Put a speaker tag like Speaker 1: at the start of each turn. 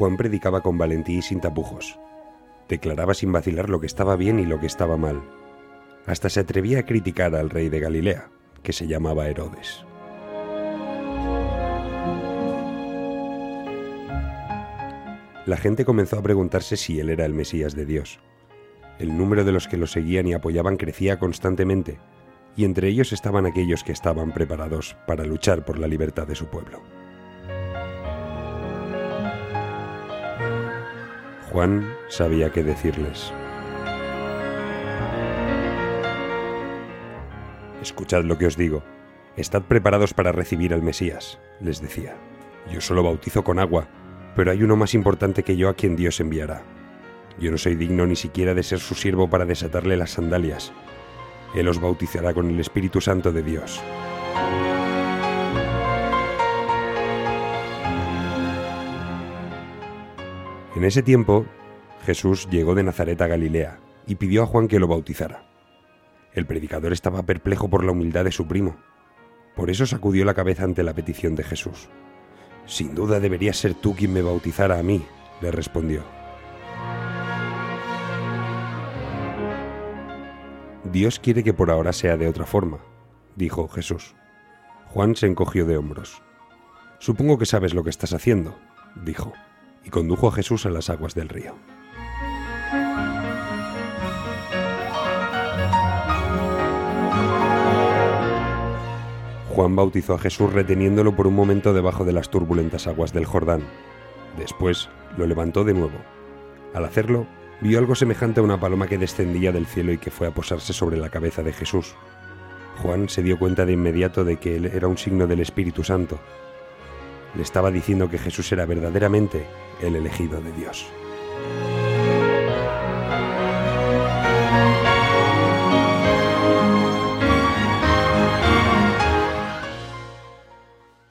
Speaker 1: Juan predicaba con valentía y sin tapujos. Declaraba sin vacilar lo que estaba bien y lo que estaba mal. Hasta se atrevía a criticar al rey de Galilea, que se llamaba Herodes. La gente comenzó a preguntarse si él era el Mesías de Dios. El número de los que lo seguían y apoyaban crecía constantemente, y entre ellos estaban aquellos que estaban preparados para luchar por la libertad de su pueblo. Juan sabía qué decirles. Escuchad lo que os digo. Estad preparados para recibir al Mesías, les decía. Yo solo bautizo con agua, pero hay uno más importante que yo a quien Dios enviará. Yo no soy digno ni siquiera de ser su siervo para desatarle las sandalias. Él os bautizará con el Espíritu Santo de Dios. En ese tiempo, Jesús llegó de Nazaret a Galilea y pidió a Juan que lo bautizara. El predicador estaba perplejo por la humildad de su primo. Por eso sacudió la cabeza ante la petición de Jesús. Sin duda deberías ser tú quien me bautizara a mí, le respondió. Dios quiere que por ahora sea de otra forma, dijo Jesús. Juan se encogió de hombros. Supongo que sabes lo que estás haciendo, dijo y condujo a Jesús a las aguas del río. Juan bautizó a Jesús reteniéndolo por un momento debajo de las turbulentas aguas del Jordán. Después lo levantó de nuevo. Al hacerlo, vio algo semejante a una paloma que descendía del cielo y que fue a posarse sobre la cabeza de Jesús. Juan se dio cuenta de inmediato de que él era un signo del Espíritu Santo. Le estaba diciendo que Jesús era verdaderamente el elegido de Dios.